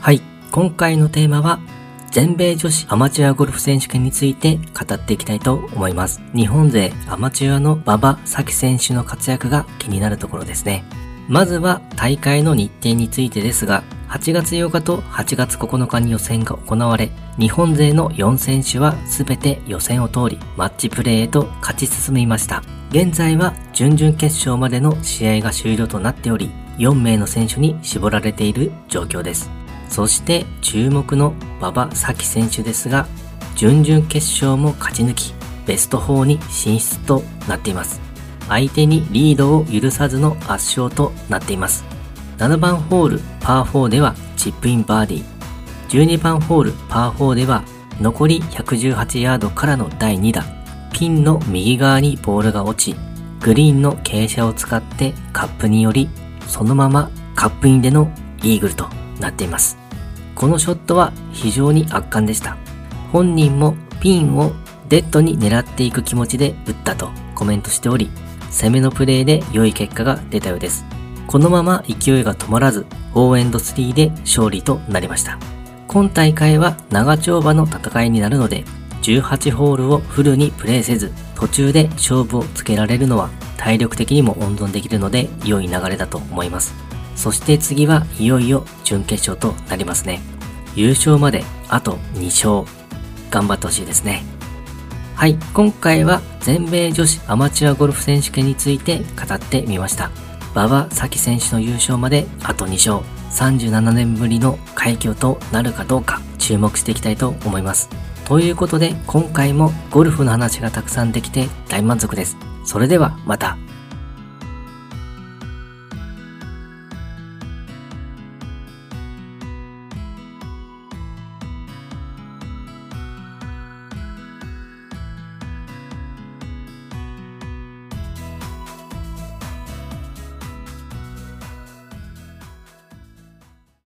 はい、今回のテーマは全米女子アマチュアゴルフ選手権について語っていきたいと思います。日本勢アマチュアの馬場咲選手の活躍が気になるところですね。まずは大会の日程についてですが、8月8日と8月9日に予選が行われ、日本勢の4選手は全て予選を通り、マッチプレーへと勝ち進みました。現在は準々決勝までの試合が終了となっており、4名の選手に絞られている状況です。そして注目の馬場咲希選手ですが、準々決勝も勝ち抜き、ベスト4に進出となっています。相手にリードを許さずの圧勝となっています。7番ホールパー4ではチップインバーディー。12番ホールパー4では残り118ヤードからの第2打。ピンの右側にボールが落ち、グリーンの傾斜を使ってカップにより、そのままカップインでのイーグルとなっています。このショットは非常に圧巻でした。本人もピンをデッドに狙っていく気持ちで打ったとコメントしており、攻めのプレーで良い結果が出たようです。このまま勢いが止まらず、4エンド3で勝利となりました。今大会は長丁場の戦いになるので、18ホールをフルにプレイせず、途中で勝負をつけられるのは体力的にも温存できるので良い流れだと思います。そして次はいよいよ準決勝となりますね。優勝まであと2勝。頑張ってほしいですね。はい、今回は全米女子アマチュアゴルフ選手権について語ってみました。馬場咲希選手の優勝まであと2勝、37年ぶりの快挙となるかどうか注目していきたいと思います。ということで今回もゴルフの話がたくさんできて大満足です。それではまた。